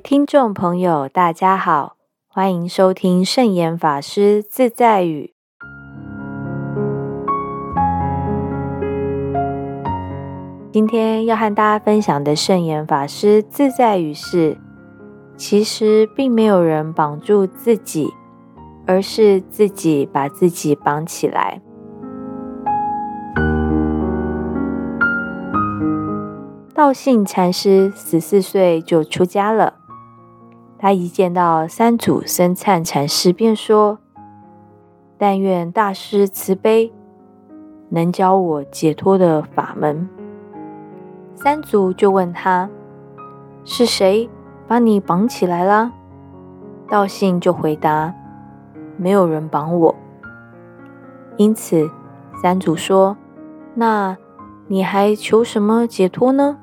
听众朋友，大家好，欢迎收听圣严法师自在语。今天要和大家分享的圣严法师自在语是：其实并没有人绑住自己，而是自己把自己绑起来。道信禅师十四岁就出家了。他一见到三祖僧璨禅师，便说：“但愿大师慈悲，能教我解脱的法门。”三祖就问他：“是谁把你绑起来了？”道信就回答：“没有人绑我。”因此，三祖说：“那你还求什么解脱呢？”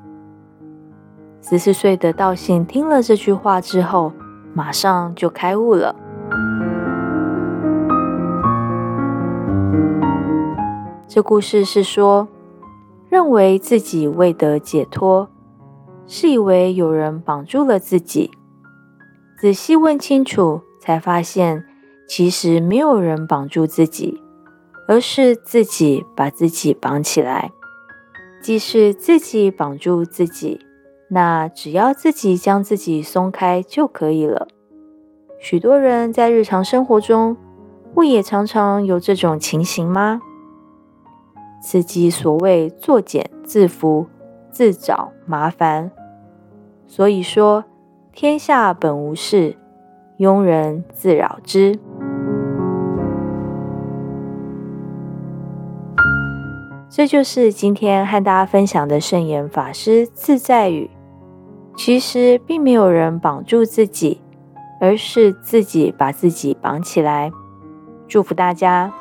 十四岁的道信听了这句话之后，马上就开悟了。这故事是说，认为自己未得解脱，是以为有人绑住了自己。仔细问清楚，才发现其实没有人绑住自己，而是自己把自己绑起来。即是自己绑住自己。那只要自己将自己松开就可以了。许多人在日常生活中，不也常常有这种情形吗？此即所谓作茧自缚，自找麻烦。所以说，天下本无事，庸人自扰之。这就是今天和大家分享的圣严法师自在语。其实并没有人绑住自己，而是自己把自己绑起来。祝福大家。